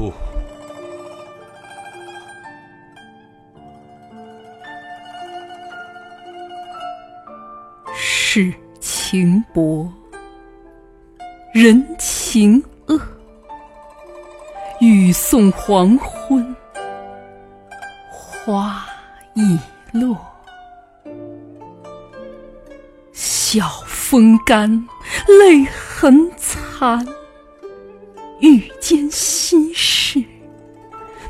不。世情薄，人情恶。雨送黄昏，花易落。晓风干，泪痕残。欲间心事，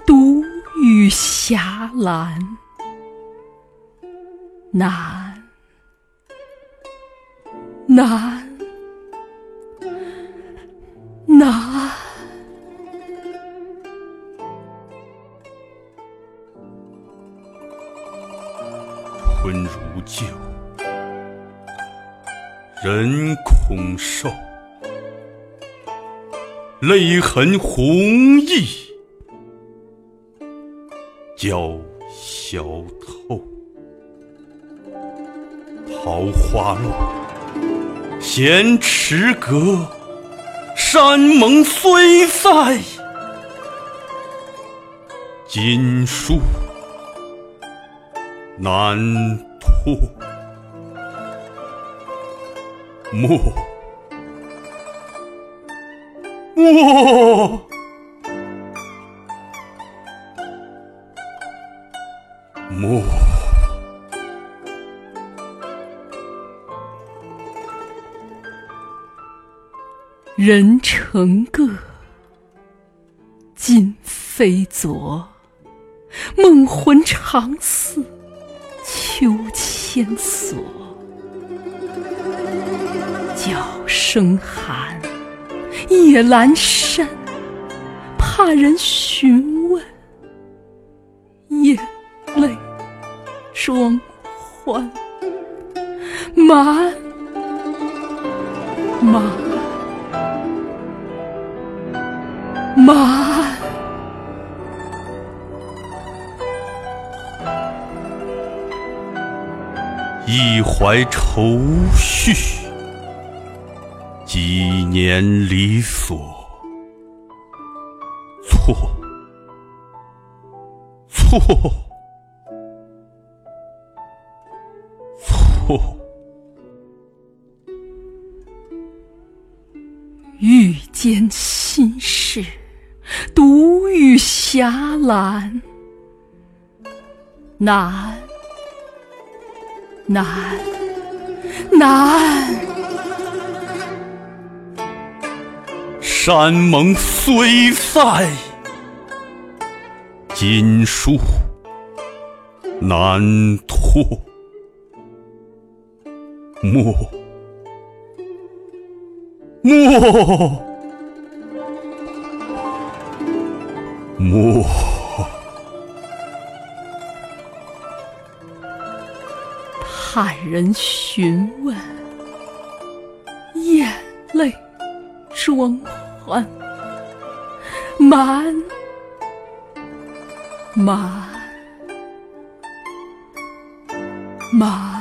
独语霞岚。难，难，难。春如旧。人空瘦，泪痕红浥鲛绡透。桃花落，闲池阁，山盟虽在，锦书难托。莫，莫，莫。人成各，今非昨。梦魂常似秋千索。角声寒，夜阑珊，怕人询问，眼泪装欢，满满满，一怀愁绪。几年离索，错，错，错。欲笺心事，独语霞岚。难，难，难。山盟虽在，锦书难托。莫，莫，莫。怕人询问，眼泪装。满满。满。满。